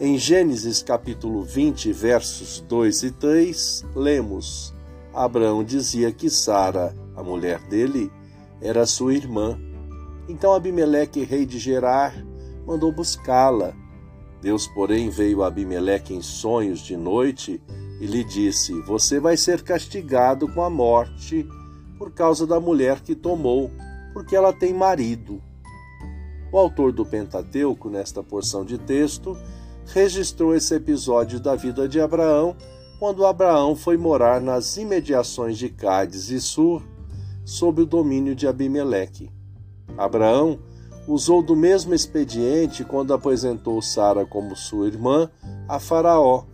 Em Gênesis capítulo 20, versos 2 e 3, lemos: Abraão dizia que Sara, a mulher dele, era sua irmã. Então Abimeleque, rei de Gerar, mandou buscá-la. Deus, porém, veio a Abimeleque em sonhos de noite e lhe disse: Você vai ser castigado com a morte por causa da mulher que tomou, porque ela tem marido. O autor do Pentateuco, nesta porção de texto, registrou esse episódio da vida de Abraão quando Abraão foi morar nas imediações de Cádiz e Sur, sob o domínio de Abimeleque. Abraão usou do mesmo expediente quando apresentou Sara como sua irmã a Faraó.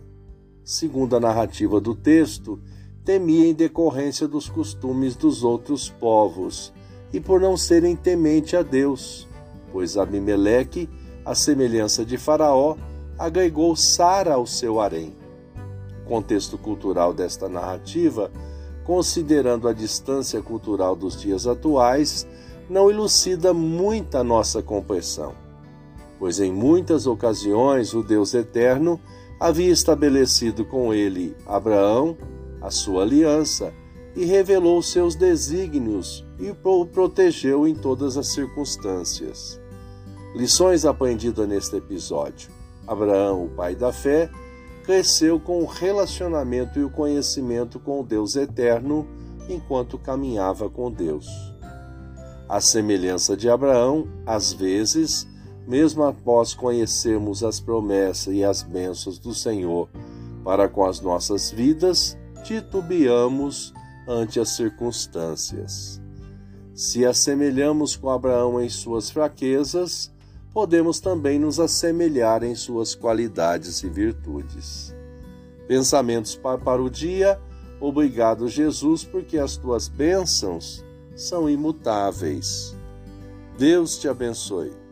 Segundo a narrativa do texto, temia em decorrência dos costumes dos outros povos e por não serem temente a Deus, pois Abimeleque, à semelhança de Faraó, agregou Sara ao seu harém. O contexto cultural desta narrativa, considerando a distância cultural dos dias atuais, não elucida muita nossa compreensão, pois em muitas ocasiões o Deus eterno havia estabelecido com ele Abraão a sua aliança e revelou seus desígnios e o protegeu em todas as circunstâncias. Lições aprendidas neste episódio. Abraão, o pai da fé, cresceu com o relacionamento e o conhecimento com o Deus eterno enquanto caminhava com Deus. A semelhança de Abraão, às vezes, mesmo após conhecermos as promessas e as bênçãos do Senhor para com as nossas vidas, titubeamos ante as circunstâncias. Se assemelhamos com Abraão em suas fraquezas, podemos também nos assemelhar em suas qualidades e virtudes. Pensamentos para o dia. Obrigado, Jesus, porque as tuas bênçãos são imutáveis. Deus te abençoe.